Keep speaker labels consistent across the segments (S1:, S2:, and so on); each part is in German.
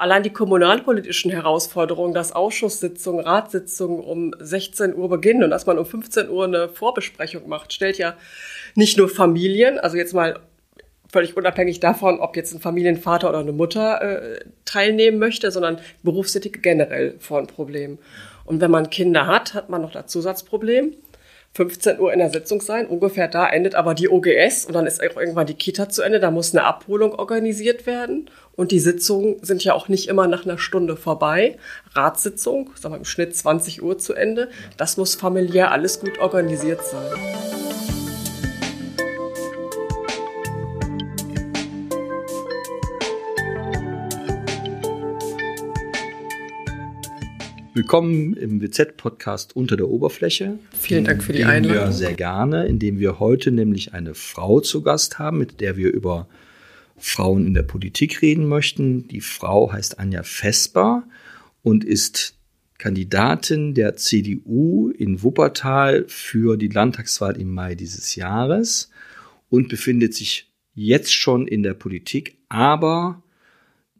S1: Allein die kommunalpolitischen Herausforderungen, dass Ausschusssitzungen, Ratssitzungen um 16 Uhr beginnen und dass man um 15 Uhr eine Vorbesprechung macht, stellt ja nicht nur Familien, also jetzt mal völlig unabhängig davon, ob jetzt ein Familienvater oder eine Mutter äh, teilnehmen möchte, sondern Berufstätige generell vor ein Problem. Und wenn man Kinder hat, hat man noch das Zusatzproblem. 15 Uhr in der Sitzung sein, ungefähr da endet aber die OGS und dann ist auch irgendwann die Kita zu Ende, da muss eine Abholung organisiert werden und die Sitzungen sind ja auch nicht immer nach einer Stunde vorbei. Ratssitzung, sagen wir im Schnitt 20 Uhr zu Ende, das muss familiär alles gut organisiert sein.
S2: Willkommen im WZ-Podcast Unter der Oberfläche.
S1: Vielen Dank für die Einladung.
S2: Wir sehr gerne, indem wir heute nämlich eine Frau zu Gast haben, mit der wir über Frauen in der Politik reden möchten. Die Frau heißt Anja Vesper und ist Kandidatin der CDU in Wuppertal für die Landtagswahl im Mai dieses Jahres und befindet sich jetzt schon in der Politik, aber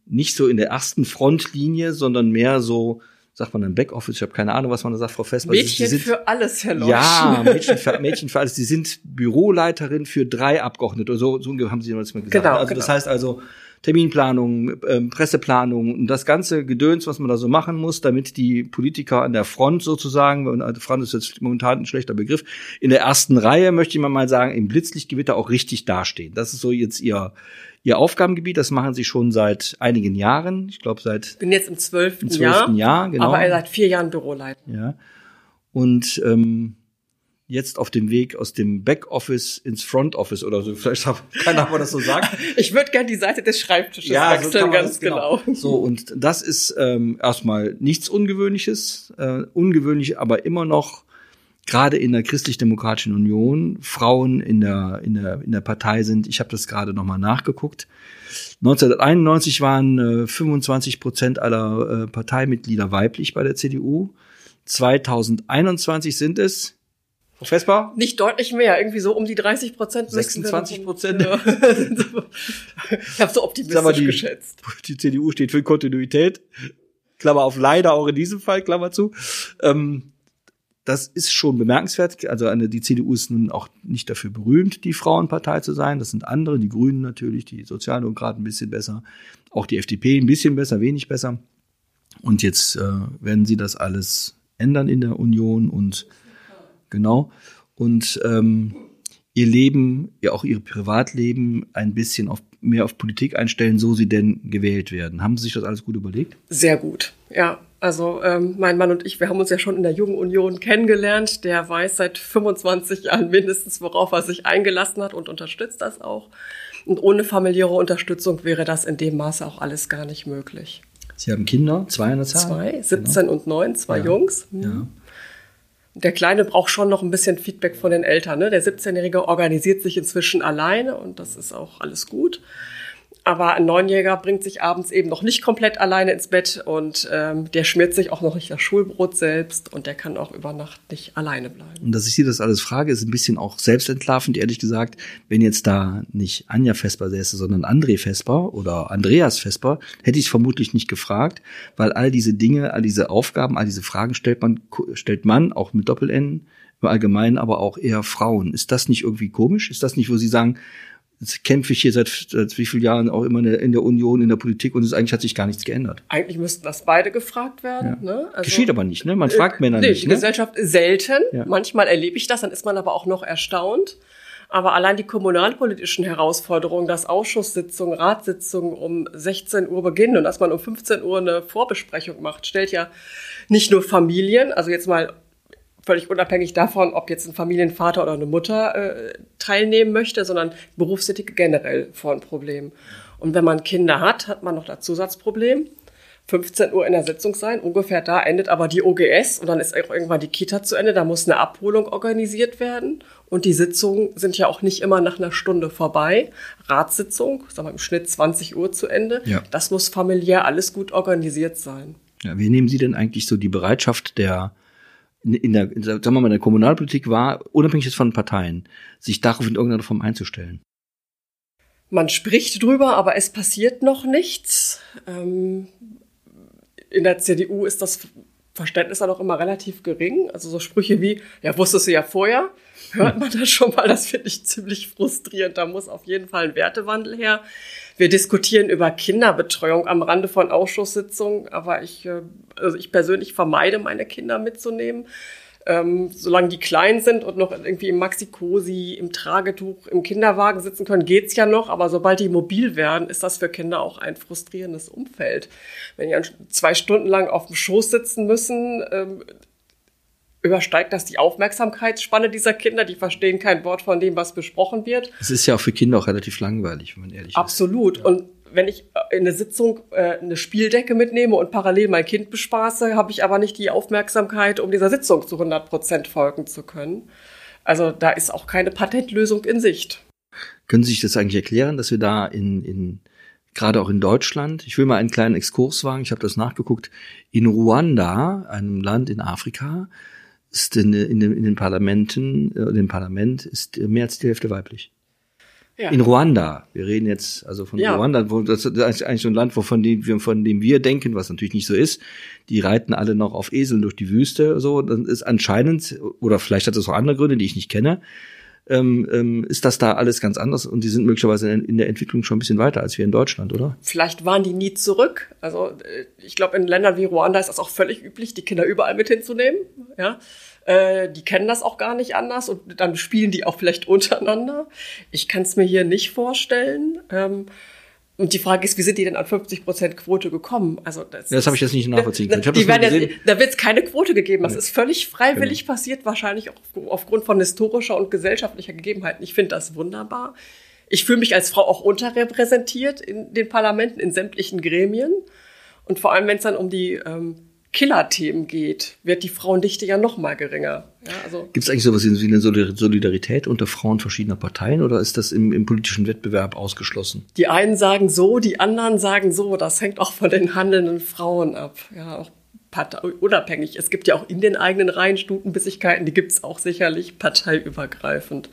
S2: nicht so in der ersten Frontlinie, sondern mehr so sagt man dann Backoffice, ich habe keine Ahnung, was man da sagt, Frau Vesper.
S1: Mädchen sind, für alles, Herr Lorsch.
S2: Ja, Mädchen für, Mädchen für alles. Sie sind Büroleiterin für drei Abgeordnete, so, so haben Sie uns mal gesagt. Genau, also genau. das heißt also Terminplanung, ähm, Presseplanung und das ganze Gedöns, was man da so machen muss, damit die Politiker an der Front sozusagen, und Front ist jetzt momentan ein schlechter Begriff, in der ersten Reihe, möchte ich mal sagen, im Blitzlichtgewitter auch richtig dastehen. Das ist so jetzt ihr Ihr Aufgabengebiet, das machen Sie schon seit einigen Jahren. Ich glaube seit.
S1: Bin jetzt im zwölften
S2: Jahr. Jahr genau.
S1: Aber seit vier Jahren Büroleiter.
S2: Ja. Und ähm, jetzt auf dem Weg aus dem Backoffice ins Front Office oder so. Vielleicht kann man das so sagen.
S1: ich würde gerne die Seite des Schreibtisches ja, wechseln, so ganz genau. genau.
S2: So, und das ist ähm, erstmal nichts Ungewöhnliches, äh, ungewöhnlich, aber immer noch gerade in der christlich-demokratischen Union Frauen in der, in der, in der Partei sind. Ich habe das gerade nochmal nachgeguckt. 1991 waren äh, 25 Prozent aller äh, Parteimitglieder weiblich bei der CDU. 2021 sind es
S1: Vespa? Nicht deutlich mehr, irgendwie so um die 30 Prozent.
S2: 26 Prozent. Ja.
S1: ich habe so optimistisch mal,
S2: die,
S1: geschätzt.
S2: Die CDU steht für Kontinuität. Klammer auf leider auch in diesem Fall, Klammer zu. Ähm, das ist schon bemerkenswert. Also eine, die CDU ist nun auch nicht dafür berühmt, die Frauenpartei zu sein. Das sind andere, die Grünen natürlich, die Sozialdemokraten ein bisschen besser, auch die FDP ein bisschen besser, wenig besser. Und jetzt äh, werden sie das alles ändern in der Union und genau. Und ähm, ihr Leben, ja auch ihr Privatleben ein bisschen auf, mehr auf Politik einstellen, so sie denn gewählt werden. Haben Sie sich das alles gut überlegt?
S1: Sehr gut, ja. Also ähm, mein Mann und ich, wir haben uns ja schon in der Jungen Union kennengelernt. Der weiß seit 25 Jahren mindestens, worauf er sich eingelassen hat und unterstützt das auch. Und ohne familiäre Unterstützung wäre das in dem Maße auch alles gar nicht möglich.
S2: Sie haben Kinder, zwei an der Zahl?
S1: Zwei, 17 genau. und 9, zwei
S2: ja.
S1: Jungs.
S2: Mhm. Ja.
S1: Der Kleine braucht schon noch ein bisschen Feedback von den Eltern. Ne? Der 17-Jährige organisiert sich inzwischen alleine und das ist auch alles gut. Aber ein Neunjähriger bringt sich abends eben noch nicht komplett alleine ins Bett und ähm, der schmiert sich auch noch nicht das Schulbrot selbst und der kann auch über Nacht nicht alleine bleiben.
S2: Und dass ich Sie das alles frage, ist ein bisschen auch selbstentlarvend, ehrlich gesagt. Wenn jetzt da nicht Anja Vesper säße, sondern André Vesper oder Andreas Vesper, hätte ich es vermutlich nicht gefragt, weil all diese Dinge, all diese Aufgaben, all diese Fragen stellt man, stellt man auch mit Doppel-N im Allgemeinen, aber auch eher Frauen. Ist das nicht irgendwie komisch? Ist das nicht, wo Sie sagen, Jetzt kämpfe ich hier seit, seit wie vielen Jahren auch immer in der Union, in der Politik und es eigentlich hat sich gar nichts geändert.
S1: Eigentlich müssten das beide gefragt werden. Ja. Ne?
S2: Also, Geschieht aber nicht, ne? Man fragt Männer nee, nicht.
S1: Die
S2: ne?
S1: Gesellschaft selten. Ja. Manchmal erlebe ich das, dann ist man aber auch noch erstaunt. Aber allein die kommunalpolitischen Herausforderungen, dass Ausschusssitzungen, Ratssitzungen um 16 Uhr beginnen und dass man um 15 Uhr eine Vorbesprechung macht, stellt ja nicht nur Familien, also jetzt mal völlig unabhängig davon, ob jetzt ein Familienvater oder eine Mutter äh, teilnehmen möchte, sondern Berufstätige generell vor ein Problem. Und wenn man Kinder hat, hat man noch das Zusatzproblem. 15 Uhr in der Sitzung sein, ungefähr da endet aber die OGS und dann ist auch irgendwann die Kita zu Ende, da muss eine Abholung organisiert werden und die Sitzungen sind ja auch nicht immer nach einer Stunde vorbei. Ratssitzung, sagen wir im Schnitt 20 Uhr zu Ende, ja. das muss familiär alles gut organisiert sein.
S2: Ja, wie nehmen Sie denn eigentlich so die Bereitschaft der in der, sagen wir mal, in der Kommunalpolitik war, unabhängig von Parteien, sich darauf in irgendeiner Form einzustellen?
S1: Man spricht drüber, aber es passiert noch nichts. Ähm, in der CDU ist das Verständnis dann auch immer relativ gering. Also so Sprüche wie, ja, wusstest du ja vorher, hört man das schon mal. Das finde ich ziemlich frustrierend. Da muss auf jeden Fall ein Wertewandel her. Wir diskutieren über Kinderbetreuung am Rande von Ausschusssitzungen, aber ich, äh, also ich persönlich vermeide, meine Kinder mitzunehmen. Ähm, solange die klein sind und noch irgendwie im Maxi-Cosi, im Tragetuch, im Kinderwagen sitzen können, geht's ja noch. Aber sobald die mobil werden, ist das für Kinder auch ein frustrierendes Umfeld. Wenn die zwei Stunden lang auf dem Schoß sitzen müssen, ähm, übersteigt das die Aufmerksamkeitsspanne dieser Kinder. Die verstehen kein Wort von dem, was besprochen wird.
S2: Es ist ja auch für Kinder auch relativ langweilig, wenn man ehrlich
S1: Absolut. ist. Absolut. Und wenn ich äh, in eine Sitzung äh, eine Spieldecke mitnehme und parallel mein Kind bespaße, habe ich aber nicht die Aufmerksamkeit, um dieser Sitzung zu 100 Prozent folgen zu können. Also da ist auch keine Patentlösung in Sicht.
S2: Können Sie sich das eigentlich erklären, dass wir da in, in gerade auch in Deutschland, ich will mal einen kleinen Exkurs wagen, ich habe das nachgeguckt, in Ruanda, einem Land in Afrika, ist in, in, in den Parlamenten, äh, dem Parlament ist mehr als die Hälfte weiblich. Ja. In Ruanda. Wir reden jetzt also von ja. Ruanda, wo das ist eigentlich so ein Land, wovon dem, von dem wir denken, was natürlich nicht so ist. Die reiten alle noch auf Eseln durch die Wüste. So, dann ist anscheinend oder vielleicht hat es auch andere Gründe, die ich nicht kenne. Ähm, ähm, ist das da alles ganz anders und die sind möglicherweise in, in, der Entwicklung schon ein bisschen weiter als wir in Deutschland, oder?
S1: Vielleicht waren die nie zurück. Also äh, ich glaube, in Ländern wie Ruanda ist das auch völlig üblich, die Kinder überall mit hinzunehmen. Ja. Äh, die kennen das auch gar nicht anders und dann spielen die auch vielleicht untereinander. Ich kann es mir hier nicht vorstellen. Und die Frage ist, wie sind die denn an 50 Prozent Quote gekommen?
S2: Also das, das habe ich jetzt nicht nachvollziehen können.
S1: Ich hab das werden jetzt, da wird es keine Quote gegeben. Das ist völlig freiwillig genau. passiert, wahrscheinlich auch aufgrund von historischer und gesellschaftlicher Gegebenheiten. Ich finde das wunderbar. Ich fühle mich als Frau auch unterrepräsentiert in den Parlamenten, in sämtlichen Gremien. Und vor allem, wenn es dann um die ähm, Killerthemen geht, wird die Frauendichte ja noch mal geringer. Ja,
S2: also Gibt es eigentlich sowas wie eine Solidarität unter Frauen verschiedener Parteien oder ist das im, im, politischen Wettbewerb ausgeschlossen?
S1: Die einen sagen so, die anderen sagen so. Das hängt auch von den handelnden Frauen ab. Ja, auch unabhängig. Es gibt ja auch in den eigenen Reihen Stutenbissigkeiten, die gibt es auch sicherlich parteiübergreifend.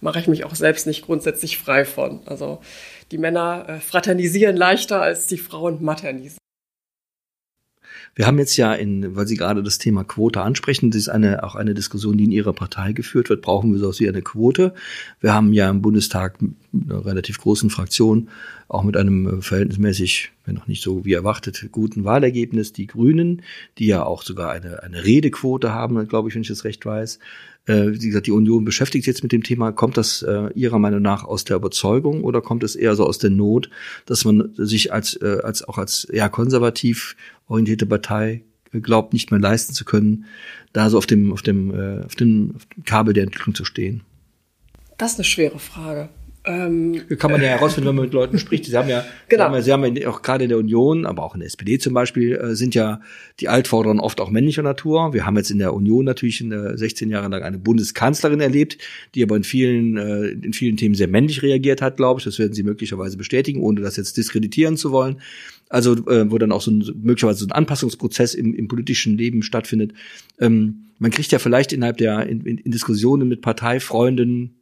S1: Mache ich mich auch selbst nicht grundsätzlich frei von. Also die Männer äh, fraternisieren leichter als die Frauen maternisieren.
S2: Wir haben jetzt ja in, weil Sie gerade das Thema Quote ansprechen, das ist eine, auch eine Diskussion, die in Ihrer Partei geführt wird. Brauchen wir so wie eine Quote? Wir haben ja im Bundestag eine relativ großen Fraktion, auch mit einem äh, verhältnismäßig, wenn auch nicht so wie erwartet, guten Wahlergebnis, die Grünen, die ja auch sogar eine, eine Redequote haben, glaube ich, wenn ich das recht weiß. Äh, wie gesagt, die Union beschäftigt sich jetzt mit dem Thema. Kommt das äh, Ihrer Meinung nach aus der Überzeugung oder kommt es eher so aus der Not, dass man sich als, äh, als auch als ja, konservativ orientierte Partei glaubt, nicht mehr leisten zu können, da so auf dem, auf dem, äh, auf dem Kabel der Entwicklung zu stehen?
S1: Das ist eine schwere Frage.
S2: Ähm, Kann man ja herausfinden, wenn man mit Leuten spricht. Sie haben ja, genau. Sie haben ja, Sie haben ja auch gerade in der Union, aber auch in der SPD zum Beispiel, äh, sind ja die Altvorderen oft auch männlicher Natur. Wir haben jetzt in der Union natürlich in der 16 Jahre lang eine Bundeskanzlerin erlebt, die aber in vielen, äh, in vielen Themen sehr männlich reagiert hat, glaube ich. Das werden Sie möglicherweise bestätigen, ohne das jetzt diskreditieren zu wollen. Also, äh, wo dann auch so ein, möglicherweise so ein Anpassungsprozess im, im politischen Leben stattfindet. Ähm, man kriegt ja vielleicht innerhalb der, in, in Diskussionen mit Parteifreunden,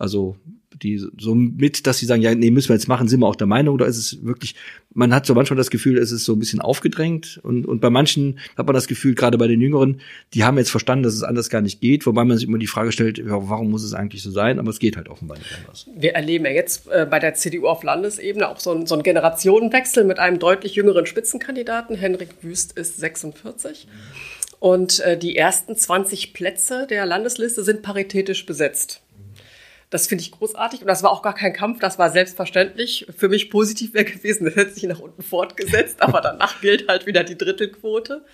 S2: also die so mit, dass sie sagen, ja, nee, müssen wir jetzt machen, sind wir auch der Meinung, oder ist es wirklich, man hat so manchmal das Gefühl, es ist so ein bisschen aufgedrängt und, und bei manchen hat man das Gefühl, gerade bei den Jüngeren, die haben jetzt verstanden, dass es anders gar nicht geht, wobei man sich immer die Frage stellt, ja, warum muss es eigentlich so sein, aber es geht halt offenbar nicht anders.
S1: Wir erleben ja jetzt äh, bei der CDU auf Landesebene auch so, ein, so einen Generationenwechsel mit einem deutlich jüngeren Spitzenkandidaten, Henrik Wüst ist 46. Und äh, die ersten 20 Plätze der Landesliste sind paritätisch besetzt. Das finde ich großartig und das war auch gar kein Kampf, das war selbstverständlich. Für mich positiv wäre gewesen, das hätte sich nach unten fortgesetzt, aber danach gilt halt wieder die Drittelquote.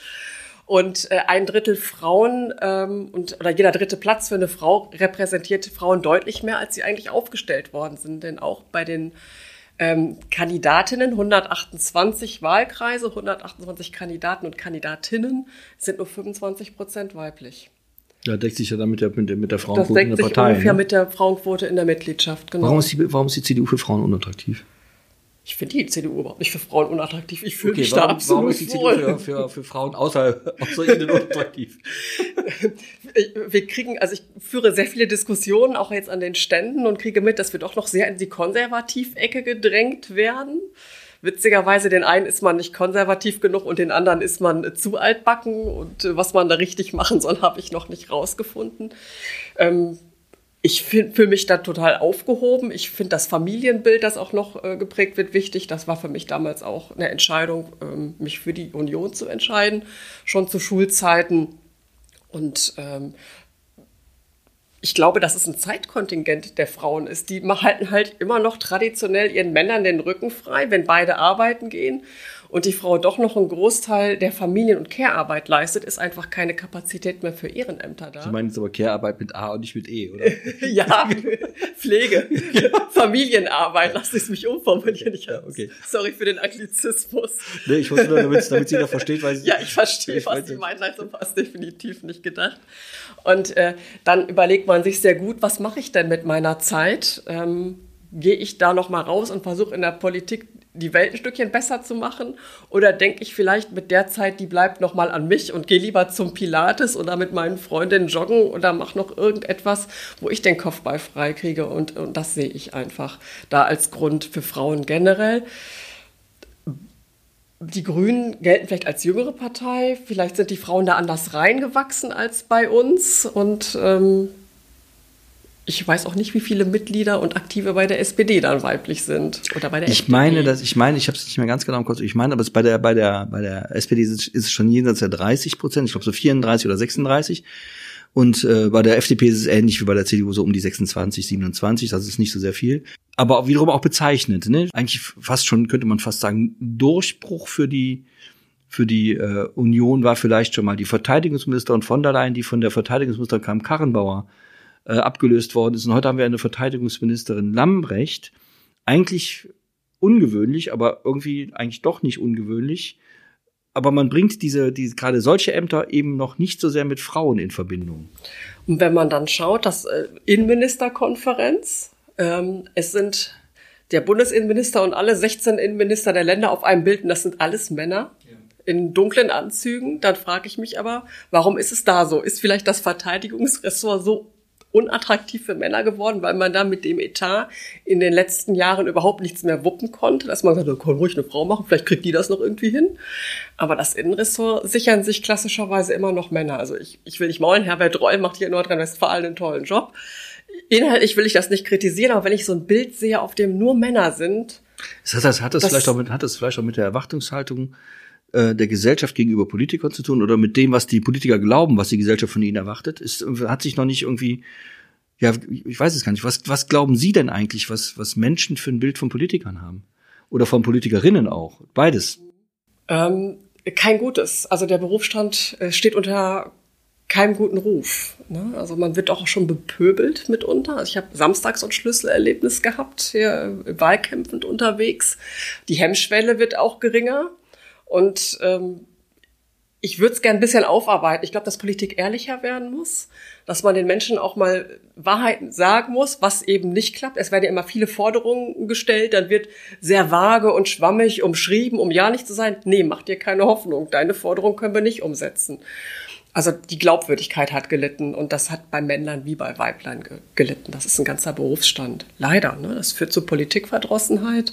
S1: Und äh, ein Drittel Frauen ähm, und oder jeder dritte Platz für eine Frau repräsentiert Frauen deutlich mehr, als sie eigentlich aufgestellt worden sind. Denn auch bei den ähm, Kandidatinnen, 128 Wahlkreise, 128 Kandidaten und Kandidatinnen, sind nur 25 Prozent weiblich.
S2: Ja, deckt sich ja damit mit der, mit der Frauenquote in der Partei.
S1: ungefähr ne? mit der Frauenquote in der Mitgliedschaft,
S2: genau. Warum ist, die, warum ist die CDU für Frauen unattraktiv?
S1: Ich finde die CDU überhaupt nicht für Frauen unattraktiv. Ich fühle okay, mich
S2: warum,
S1: da absolut
S2: warum ist die CDU für, für, für Frauen außer, außer ihnen unattraktiv?
S1: wir kriegen, also ich führe sehr viele Diskussionen auch jetzt an den Ständen und kriege mit, dass wir doch noch sehr in die Konservativecke gedrängt werden. Witzigerweise, den einen ist man nicht konservativ genug und den anderen ist man zu altbacken und äh, was man da richtig machen soll, habe ich noch nicht rausgefunden. Ähm, ich fühle mich da total aufgehoben. Ich finde das Familienbild, das auch noch äh, geprägt wird, wichtig. Das war für mich damals auch eine Entscheidung, ähm, mich für die Union zu entscheiden, schon zu Schulzeiten. Und ähm, ich glaube, dass es ein Zeitkontingent der Frauen ist. Die halten halt immer noch traditionell ihren Männern den Rücken frei, wenn beide arbeiten gehen und die Frau doch noch einen Großteil der Familien- und Care-Arbeit leistet, ist einfach keine Kapazität mehr für Ehrenämter da.
S2: Sie meinen jetzt aber Care-Arbeit mit A und nicht mit E, oder?
S1: ja, Pflege, Familienarbeit, lass es mich umformulieren. Ich, ja, okay. Sorry für den Anglizismus.
S2: Nee, ich wusste nur, damit, damit sie da versteht, weil.
S1: Ja, ich verstehe, was Sie meinen, also war es definitiv nicht gedacht. Und äh, dann überlegt man sich sehr gut, was mache ich denn mit meiner Zeit? Ähm, gehe ich da noch mal raus und versuche in der Politik die Welt ein Stückchen besser zu machen? Oder denke ich vielleicht mit der Zeit, die bleibt noch mal an mich und gehe lieber zum Pilates oder mit meinen Freundinnen joggen oder mache noch irgendetwas, wo ich den Kopf bei frei kriege? Und, und das sehe ich einfach da als Grund für Frauen generell. Die Grünen gelten vielleicht als jüngere Partei. Vielleicht sind die Frauen da anders reingewachsen als bei uns. Und ähm, ich weiß auch nicht, wie viele Mitglieder und Aktive bei der SPD dann weiblich sind oder bei der
S2: Ich FDP. meine, dass ich meine, ich habe es nicht mehr ganz genau im Kopf. Ich meine, aber es bei der bei der bei der SPD ist, ist es schon jenseits der 30 Prozent. Ich glaube so 34 oder 36. Und äh, bei der FDP ist es ähnlich wie bei der CDU so um die 26, 27. Das ist nicht so sehr viel. Aber auch wiederum auch bezeichnet. Ne? Eigentlich fast schon könnte man fast sagen Durchbruch für die für die äh, Union war vielleicht schon mal die Verteidigungsministerin von der Leyen, die von der Verteidigungsministerin Kram Karrenbauer äh, abgelöst worden ist. Und heute haben wir eine Verteidigungsministerin Lambrecht. Eigentlich ungewöhnlich, aber irgendwie eigentlich doch nicht ungewöhnlich. Aber man bringt diese, diese gerade solche Ämter eben noch nicht so sehr mit Frauen in Verbindung.
S1: Und wenn man dann schaut, dass äh, Innenministerkonferenz, ähm, es sind der Bundesinnenminister und alle 16 Innenminister der Länder auf einem Bild, und das sind alles Männer in dunklen Anzügen, dann frage ich mich aber, warum ist es da so? Ist vielleicht das Verteidigungsressort so unattraktiv für Männer geworden, weil man da mit dem Etat in den letzten Jahren überhaupt nichts mehr wuppen konnte, dass man sagt, kann ruhig eine Frau machen, vielleicht kriegt die das noch irgendwie hin. Aber das Innenressort sichern sich klassischerweise immer noch Männer. Also ich, ich will nicht maulen, Herbert Reul macht hier in Nordrhein-Westfalen einen tollen Job. Inhaltlich will ich das nicht kritisieren, aber wenn ich so ein Bild sehe, auf dem nur Männer sind.
S2: Das heißt, hat das, das vielleicht auch mit, hat das vielleicht auch mit der Erwartungshaltung äh, der Gesellschaft gegenüber Politikern zu tun oder mit dem, was die Politiker glauben, was die Gesellschaft von ihnen erwartet? Ist, hat sich noch nicht irgendwie, ja, ich weiß es gar nicht. Was, was glauben Sie denn eigentlich, was, was Menschen für ein Bild von Politikern haben? Oder von Politikerinnen auch? Beides.
S1: Ähm, kein gutes. Also der Berufsstand äh, steht unter keinem guten Ruf. Ne? Also man wird auch schon bepöbelt mitunter. Also ich habe samstags so ein Schlüsselerlebnis gehabt, hier wahlkämpfend unterwegs. Die Hemmschwelle wird auch geringer. Und ähm, ich würde es gern ein bisschen aufarbeiten. Ich glaube, dass Politik ehrlicher werden muss, dass man den Menschen auch mal Wahrheiten sagen muss, was eben nicht klappt. Es werden ja immer viele Forderungen gestellt, dann wird sehr vage und schwammig umschrieben, um ja nicht zu sein. Nee, mach dir keine Hoffnung. Deine Forderung können wir nicht umsetzen. Also die Glaubwürdigkeit hat gelitten und das hat bei Männlein wie bei Weiblein gelitten. Das ist ein ganzer Berufsstand. Leider. Ne? Das führt zu Politikverdrossenheit.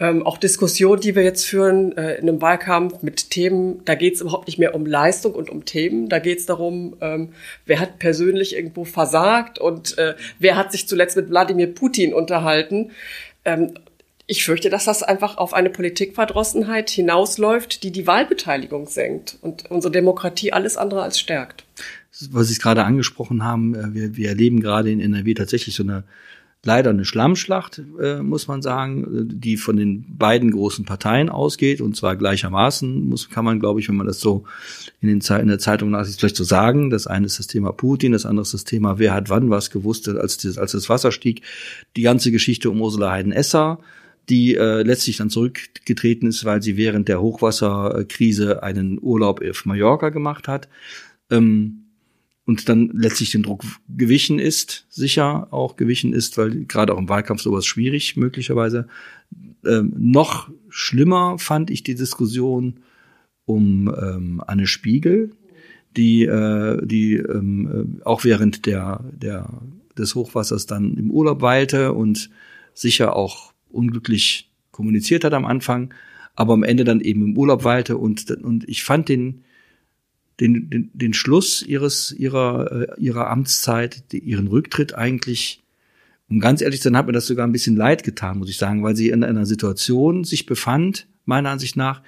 S1: Ähm, auch Diskussionen, die wir jetzt führen äh, in einem Wahlkampf mit Themen, da geht es überhaupt nicht mehr um Leistung und um Themen. Da geht es darum, ähm, wer hat persönlich irgendwo versagt und äh, wer hat sich zuletzt mit Wladimir Putin unterhalten. Ähm, ich fürchte, dass das einfach auf eine Politikverdrossenheit hinausläuft, die die Wahlbeteiligung senkt und unsere Demokratie alles andere als stärkt.
S2: Was Sie gerade angesprochen haben, äh, wir, wir erleben gerade in NRW tatsächlich so eine leider eine Schlammschlacht, äh, muss man sagen, die von den beiden großen Parteien ausgeht und zwar gleichermaßen, muss, kann man, glaube ich, wenn man das so in, den Ze in der Zeitung nachsieht, vielleicht so sagen. Das eine ist das Thema Putin, das andere ist das Thema, wer hat wann was gewusst, als das, als das Wasser stieg. Die ganze Geschichte um Ursula Heiden-Esser, die äh, letztlich dann zurückgetreten ist, weil sie während der Hochwasserkrise einen Urlaub auf Mallorca gemacht hat. Ähm, und dann letztlich den Druck gewichen ist, sicher auch gewichen ist, weil gerade auch im Wahlkampf sowas schwierig möglicherweise. ähm, noch schlimmer fand ich die Diskussion um ähm, Anne Spiegel, die, äh, die ähm, äh, auch während der, der, des Hochwassers dann im Urlaub weilte und sicher auch unglücklich kommuniziert hat am Anfang, aber am Ende dann eben im Urlaub weilte und, und ich fand den, den, den, den Schluss ihres, ihrer, äh, ihrer Amtszeit, die, ihren Rücktritt eigentlich, um ganz ehrlich zu sein, hat mir das sogar ein bisschen leid getan, muss ich sagen, weil sie in einer Situation sich befand, meiner Ansicht nach,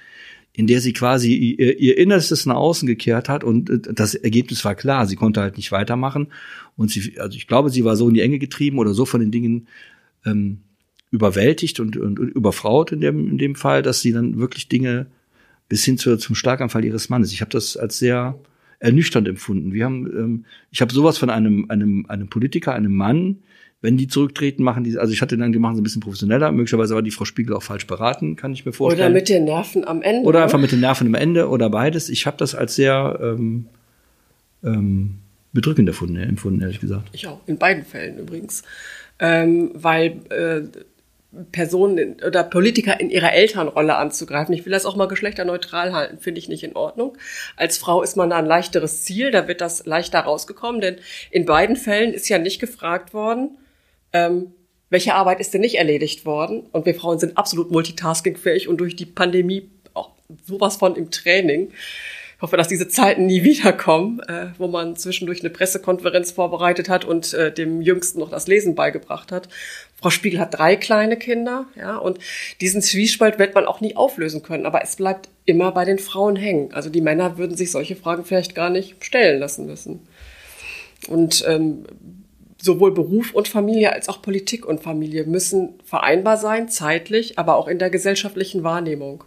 S2: in der sie quasi ihr, ihr Innerstes nach außen gekehrt hat und äh, das Ergebnis war klar. Sie konnte halt nicht weitermachen und sie, also ich glaube, sie war so in die Enge getrieben oder so von den Dingen ähm, überwältigt und, und, und überfraut in dem, in dem Fall, dass sie dann wirklich Dinge bis hin zu, zum Schlaganfall ihres Mannes. Ich habe das als sehr ernüchternd empfunden. Wir haben, ähm, ich habe sowas von einem, einem, einem Politiker, einem Mann, wenn die zurücktreten, machen die, also ich hatte dann, die machen sie ein bisschen professioneller. Möglicherweise war die Frau Spiegel auch falsch beraten, kann ich mir vorstellen.
S1: Oder mit den Nerven am Ende.
S2: Oder ne? einfach mit den Nerven am Ende oder beides. Ich habe das als sehr ähm, ähm, bedrückend empfunden, empfunden, ehrlich gesagt.
S1: Ich auch, in beiden Fällen übrigens. Ähm, weil äh, Personen oder Politiker in ihrer Elternrolle anzugreifen. Ich will das auch mal geschlechterneutral halten, finde ich nicht in Ordnung. Als Frau ist man da ein leichteres Ziel, da wird das leichter rausgekommen, denn in beiden Fällen ist ja nicht gefragt worden, ähm, welche Arbeit ist denn nicht erledigt worden? Und wir Frauen sind absolut multitaskingfähig und durch die Pandemie auch sowas von im Training. Ich hoffe, dass diese Zeiten nie wiederkommen, äh, wo man zwischendurch eine Pressekonferenz vorbereitet hat und äh, dem Jüngsten noch das Lesen beigebracht hat. Frau Spiegel hat drei kleine Kinder, ja, und diesen Zwiespalt wird man auch nie auflösen können. Aber es bleibt immer bei den Frauen hängen. Also die Männer würden sich solche Fragen vielleicht gar nicht stellen lassen müssen. Und ähm, sowohl Beruf und Familie als auch Politik und Familie müssen vereinbar sein, zeitlich, aber auch in der gesellschaftlichen Wahrnehmung.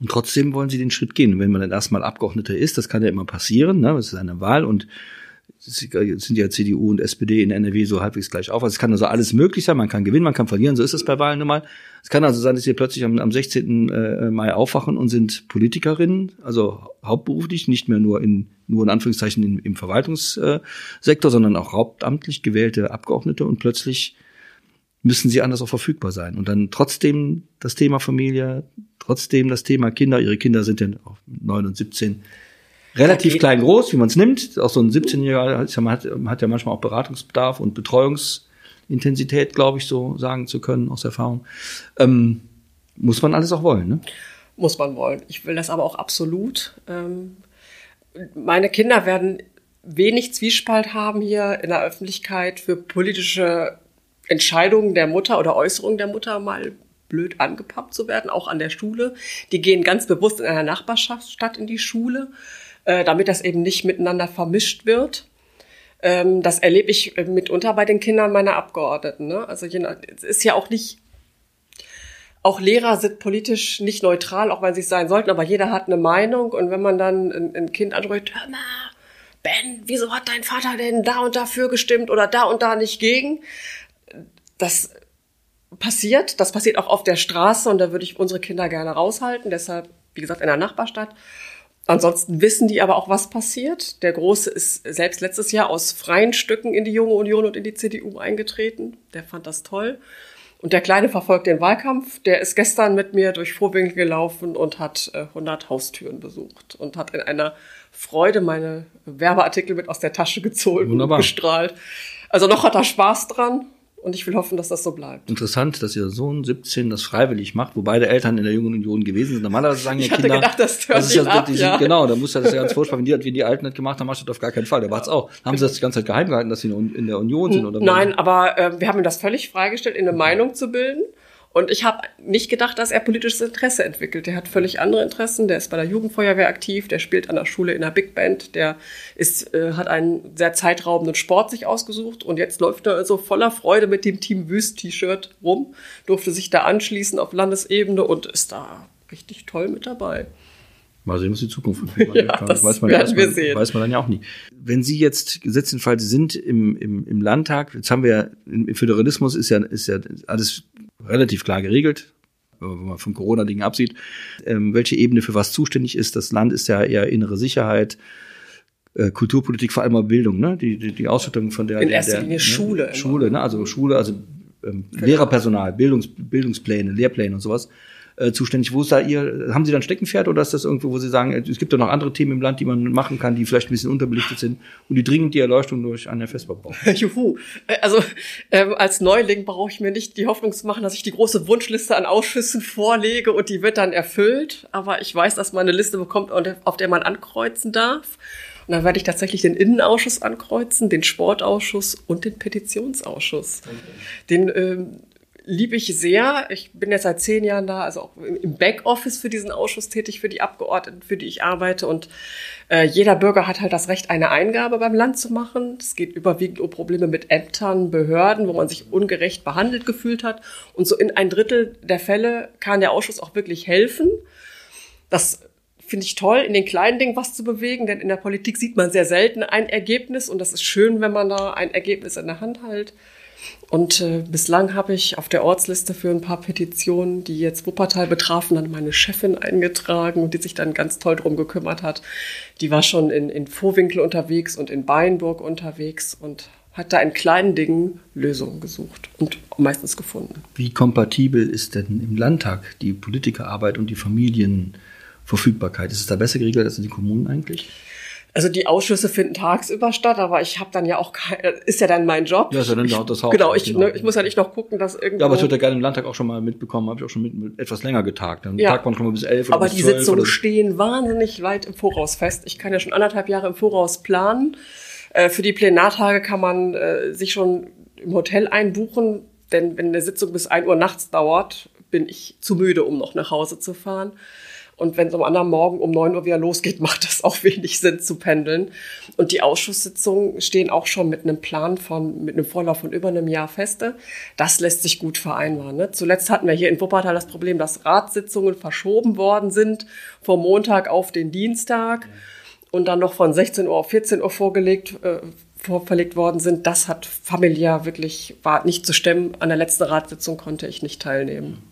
S2: Und trotzdem wollen sie den Schritt gehen. wenn man dann erstmal Abgeordneter ist, das kann ja immer passieren, ne? das ist eine Wahl und sind ja CDU und SPD in NRW so halbwegs gleich auf. Also es kann also alles möglich sein, man kann gewinnen, man kann verlieren, so ist es bei Wahlen nun mal. Es kann also sein, dass sie plötzlich am, am 16. Äh, Mai aufwachen und sind Politikerinnen, also hauptberuflich, nicht mehr nur in nur in Anführungszeichen in, im Verwaltungssektor, sondern auch hauptamtlich gewählte Abgeordnete und plötzlich müssen sie anders auch verfügbar sein. Und dann trotzdem das Thema Familie, trotzdem das Thema Kinder, ihre Kinder sind ja neun und 17 relativ okay. klein groß, wie man es nimmt. Auch so ein 17-Jähriger hat, hat ja manchmal auch Beratungsbedarf und Betreuungsintensität, glaube ich, so sagen zu können aus Erfahrung. Ähm, muss man alles auch wollen, ne?
S1: Muss man wollen. Ich will das aber auch absolut. Ähm, meine Kinder werden wenig Zwiespalt haben hier in der Öffentlichkeit für politische Entscheidungen der Mutter oder Äußerungen der Mutter mal blöd angepappt zu werden, auch an der Schule. Die gehen ganz bewusst in einer Nachbarschaftsstadt in die Schule, äh, damit das eben nicht miteinander vermischt wird. Ähm, das erlebe ich mitunter bei den Kindern meiner Abgeordneten. Ne? Also es ist ja auch nicht, auch Lehrer sind politisch nicht neutral, auch wenn sie es sein sollten, aber jeder hat eine Meinung und wenn man dann ein, ein Kind anspricht, hör mal, Ben, wieso hat dein Vater denn da und dafür gestimmt oder da und da nicht gegen? das passiert. Das passiert auch auf der Straße und da würde ich unsere Kinder gerne raushalten. Deshalb, wie gesagt, in der Nachbarstadt. Ansonsten wissen die aber auch, was passiert. Der Große ist selbst letztes Jahr aus freien Stücken in die Junge Union und in die CDU eingetreten. Der fand das toll. Und der Kleine verfolgt den Wahlkampf. Der ist gestern mit mir durch Vorwinkel gelaufen und hat äh, 100 Haustüren besucht und hat in einer Freude meine Werbeartikel mit aus der Tasche gezogen Wunderbar. und gestrahlt. Also noch hat er Spaß dran. Und ich will hoffen, dass das so bleibt.
S2: Interessant, dass Ihr Sohn 17 das freiwillig macht, wo beide Eltern in der Jungen Union gewesen sind. Normalerweise sagen ja
S1: ich
S2: Kinder.
S1: Gedacht, das das ist ja, ab,
S2: die, ja. Genau, da muss ja das ja ganz furchtbar. Wenn die, wie die Alten das gemacht haben, machst du das auf gar keinen Fall. Der es auch. Haben Sie das die ganze Zeit geheim gehalten, dass Sie in der Union sind? Oder
S1: Nein, aber äh, wir haben ihm das völlig freigestellt, in eine okay. Meinung zu bilden. Und ich habe nicht gedacht, dass er politisches Interesse entwickelt. Der hat völlig andere Interessen. Der ist bei der Jugendfeuerwehr aktiv, der spielt an der Schule in der Big Band, der ist, äh, hat einen sehr zeitraubenden Sport sich ausgesucht und jetzt läuft er also voller Freude mit dem Team Wüst-T-Shirt rum, durfte sich da anschließen auf Landesebene und ist da richtig toll mit dabei.
S2: Mal sehen, was die Zukunft bringt. ja, das weiß man, weiß, man, weiß man dann ja auch nie. Wenn Sie jetzt Gesetzentfalter sind im, im, im Landtag, jetzt haben wir ja, im Föderalismus ist ja, ist ja alles relativ klar geregelt, wenn man von Corona-Dingen absieht, ähm, welche Ebene für was zuständig ist. Das Land ist ja eher innere Sicherheit, äh, Kulturpolitik, vor allem Bildung, ne? Die, die, die Ausstattung von der.
S1: In erster
S2: der,
S1: Linie der, Schule.
S2: Ne? Schule, ne? Also Schule, also ähm, Lehrerpersonal, Bildungs, Bildungspläne, Lehrpläne und sowas äh, zuständig. Wo ist da ihr, haben Sie dann Steckenpferd oder ist das irgendwo, wo Sie sagen, es gibt doch noch andere Themen im Land, die man machen kann, die vielleicht ein bisschen unterbelichtet sind und die dringend die Erleuchtung durch Anja Vesper brauchen?
S1: Juhu. Äh, also ähm, als Neuling brauche ich mir nicht die Hoffnung zu machen, dass ich die große Wunschliste an Ausschüssen vorlege und die wird dann erfüllt. Aber ich weiß, dass man eine Liste bekommt, auf der man ankreuzen darf. Und dann werde ich tatsächlich den Innenausschuss ankreuzen, den Sportausschuss und den Petitionsausschuss. Okay. Den ähm, liebe ich sehr. Ich bin jetzt seit zehn Jahren da, also auch im Backoffice für diesen Ausschuss tätig, für die Abgeordneten, für die ich arbeite. Und äh, jeder Bürger hat halt das Recht, eine Eingabe beim Land zu machen. Es geht überwiegend um Probleme mit Ämtern, Behörden, wo man sich ungerecht behandelt gefühlt hat. Und so in ein Drittel der Fälle kann der Ausschuss auch wirklich helfen. Das finde ich toll, in den kleinen Dingen was zu bewegen, denn in der Politik sieht man sehr selten ein Ergebnis und das ist schön, wenn man da ein Ergebnis in der Hand hält. Und äh, bislang habe ich auf der Ortsliste für ein paar Petitionen, die jetzt Wuppertal betrafen, dann meine Chefin eingetragen und die sich dann ganz toll drum gekümmert hat. Die war schon in, in Vorwinkel unterwegs und in Beinburg unterwegs und hat da in kleinen Dingen Lösungen gesucht und meistens gefunden.
S2: Wie kompatibel ist denn im Landtag die Politikerarbeit und die Familienverfügbarkeit? Ist es da besser geregelt als in den Kommunen eigentlich?
S1: Also die Ausschüsse finden tagsüber statt, aber ich habe dann ja auch kein, ist ja dann mein Job.
S2: Ja, ist ja dann
S1: ich,
S2: das Haupt.
S1: Genau, ich, genau. Ne, ich muss ja nicht noch gucken, dass irgendwie.
S2: Ja, aber es wird ja gerne im Landtag auch schon mal mitbekommen, habe ich auch schon mit, mit etwas länger getagt. Dann ja. tagt man schon mal bis elf
S1: oder Aber bis die Sitzungen stehen wahnsinnig weit im Voraus fest. Ich kann ja schon anderthalb Jahre im Voraus planen. Äh, für die Plenartage kann man äh, sich schon im Hotel einbuchen, denn wenn eine Sitzung bis ein Uhr nachts dauert, bin ich zu müde, um noch nach Hause zu fahren. Und wenn es am anderen Morgen um neun Uhr wieder losgeht, macht es auch wenig Sinn zu pendeln. Und die Ausschusssitzungen stehen auch schon mit einem Plan von, mit einem Vorlauf von über einem Jahr feste. Das lässt sich gut vereinbaren. Ne? Zuletzt hatten wir hier in Wuppertal das Problem, dass Ratssitzungen verschoben worden sind vom Montag auf den Dienstag und dann noch von 16 Uhr auf 14 Uhr vorgelegt, äh, vorverlegt worden sind. Das hat familiär wirklich, war nicht zu stemmen. An der letzten Ratssitzung konnte ich nicht teilnehmen.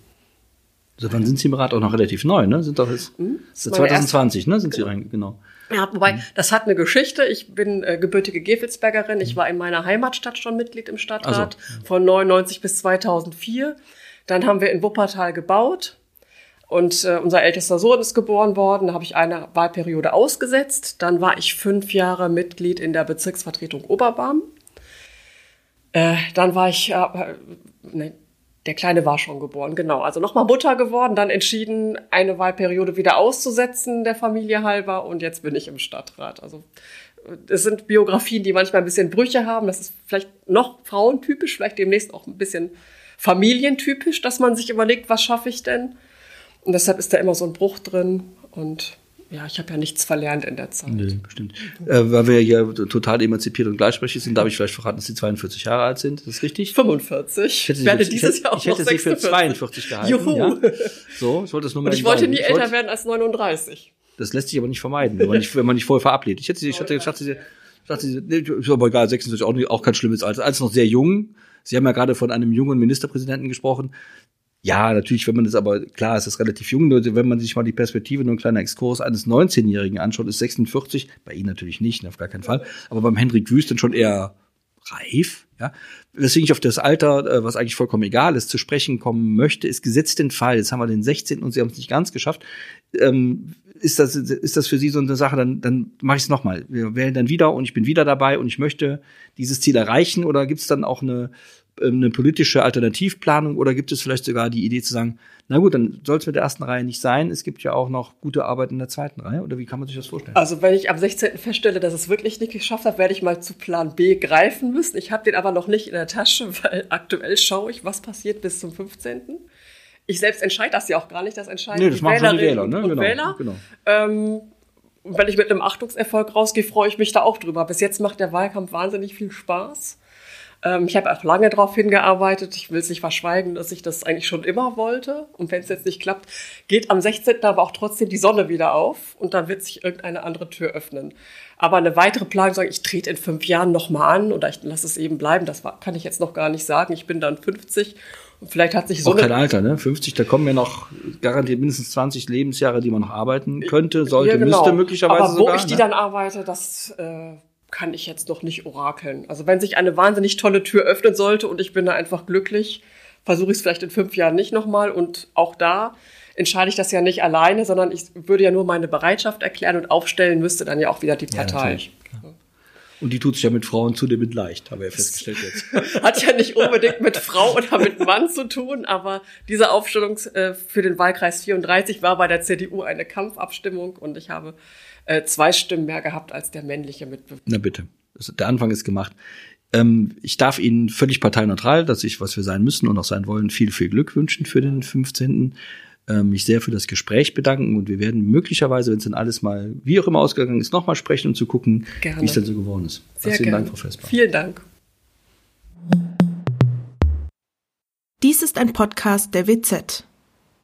S2: Wann sind Sie im Rat auch noch relativ neu, ne? Sind doch jetzt hm? 2020, ne? Sind genau. Sie rein, genau.
S1: Ja, wobei, mhm. das hat eine Geschichte. Ich bin äh, gebürtige Gefelsbergerin. Ich mhm. war in meiner Heimatstadt schon Mitglied im Stadtrat also. von 99 bis 2004. Dann haben wir in Wuppertal gebaut. Und äh, unser ältester Sohn ist geboren worden. Da habe ich eine Wahlperiode ausgesetzt. Dann war ich fünf Jahre Mitglied in der Bezirksvertretung Oberbarm. Äh, dann war ich, äh, nee, der Kleine war schon geboren, genau. Also nochmal Mutter geworden, dann entschieden, eine Wahlperiode wieder auszusetzen, der Familie halber. Und jetzt bin ich im Stadtrat. Also es sind Biografien, die manchmal ein bisschen Brüche haben. Das ist vielleicht noch frauentypisch, vielleicht demnächst auch ein bisschen familientypisch, dass man sich überlegt, was schaffe ich denn? Und deshalb ist da immer so ein Bruch drin. Und ja, ich habe ja nichts verlernt in der Zeit.
S2: Nee, bestimmt. Äh, weil wir ja total emanzipiert und gleichberechtigt sind, darf ich vielleicht verraten, dass Sie 42 Jahre alt sind. Ist das richtig?
S1: 45.
S2: Ich hätte werde dieses Jahr auch Ich hätte Sie für 42 gehalten. Juhu. Ja? So, ich wollte das nur mal
S1: Und ich wollte nie älter werden als 39.
S2: Das lässt sich aber nicht vermeiden, wenn man nicht, wenn man nicht vorher verabredet. Ich hätte Sie, ich hatte, ich hatte Sie, ich hatte Sie, nee, ist aber egal, 46 auch, nicht, auch kein schlimmes Alter. Als noch sehr jung. Sie haben ja gerade von einem jungen Ministerpräsidenten gesprochen. Ja, natürlich, wenn man das aber, klar, es ist relativ jung, wenn man sich mal die Perspektive, nur ein kleiner Exkurs eines 19-Jährigen anschaut, ist 46, bei Ihnen natürlich nicht, auf gar keinen Fall, aber beim Hendrik Wüst dann schon eher reif, ja. Weswegen ich auf das Alter, äh, was eigentlich vollkommen egal ist, zu sprechen kommen möchte, ist gesetzt den Fall, jetzt haben wir den 16. und Sie haben es nicht ganz geschafft, ähm, ist das, ist das für Sie so eine Sache, dann, dann mache ich es nochmal. Wir wählen dann wieder und ich bin wieder dabei und ich möchte dieses Ziel erreichen oder gibt es dann auch eine eine politische Alternativplanung oder gibt es vielleicht sogar die Idee zu sagen, na gut, dann soll es mit der ersten Reihe nicht sein. Es gibt ja auch noch gute Arbeit in der zweiten Reihe. Oder wie kann man sich das vorstellen?
S1: Also wenn ich am 16. feststelle, dass es wirklich nicht geschafft hat, werde ich mal zu Plan B greifen müssen. Ich habe den aber noch nicht in der Tasche, weil aktuell schaue ich, was passiert bis zum 15. Ich selbst entscheide das ja auch gar nicht. Das entscheiden nee, das die Wählerinnen die Wähler, ne? und genau, Wähler. Genau. Ähm, wenn ich mit einem Achtungserfolg rausgehe, freue ich mich da auch drüber. Bis jetzt macht der Wahlkampf wahnsinnig viel Spaß. Ähm, ich habe auch lange darauf hingearbeitet. Ich will es nicht verschweigen, dass ich das eigentlich schon immer wollte. Und wenn es jetzt nicht klappt, geht am 16. aber auch trotzdem die Sonne wieder auf und dann wird sich irgendeine andere Tür öffnen. Aber eine weitere Planung, sagen, ich trete in fünf Jahren nochmal an oder ich lasse es eben bleiben, das kann ich jetzt noch gar nicht sagen. Ich bin dann 50 und vielleicht hat sich so.
S2: Auch kein Alter, ne? 50, da kommen ja noch garantiert mindestens 20 Lebensjahre, die man noch arbeiten könnte, sollte, ja, genau. müsste möglicherweise.
S1: Aber wo sogar, ich die ne? dann arbeite, das äh, kann ich jetzt noch nicht orakeln. Also wenn sich eine wahnsinnig tolle Tür öffnen sollte und ich bin da einfach glücklich, versuche ich es vielleicht in fünf Jahren nicht nochmal. Und auch da entscheide ich das ja nicht alleine, sondern ich würde ja nur meine Bereitschaft erklären und aufstellen müsste dann ja auch wieder die Partei. Ja,
S2: und die tut sich ja mit Frauen zudem leicht, haben wir ja festgestellt jetzt.
S1: Hat ja nicht unbedingt mit Frau oder mit Mann zu tun, aber diese Aufstellung äh, für den Wahlkreis 34 war bei der CDU eine Kampfabstimmung und ich habe äh, zwei Stimmen mehr gehabt als der männliche Mitbewerber.
S2: Na bitte, der Anfang ist gemacht. Ähm, ich darf Ihnen völlig parteineutral, dass ich, was wir sein müssen und auch sein wollen, viel, viel Glück wünschen für den 15 ähm, mich sehr für das Gespräch bedanken und wir werden möglicherweise, wenn es dann alles mal wie auch immer ausgegangen ist, nochmal sprechen und zu gucken, wie es denn so geworden ist.
S1: Sehr Herzlichen Dank, Frau Vesper. Vielen Dank.
S3: Dies ist ein Podcast der WZ.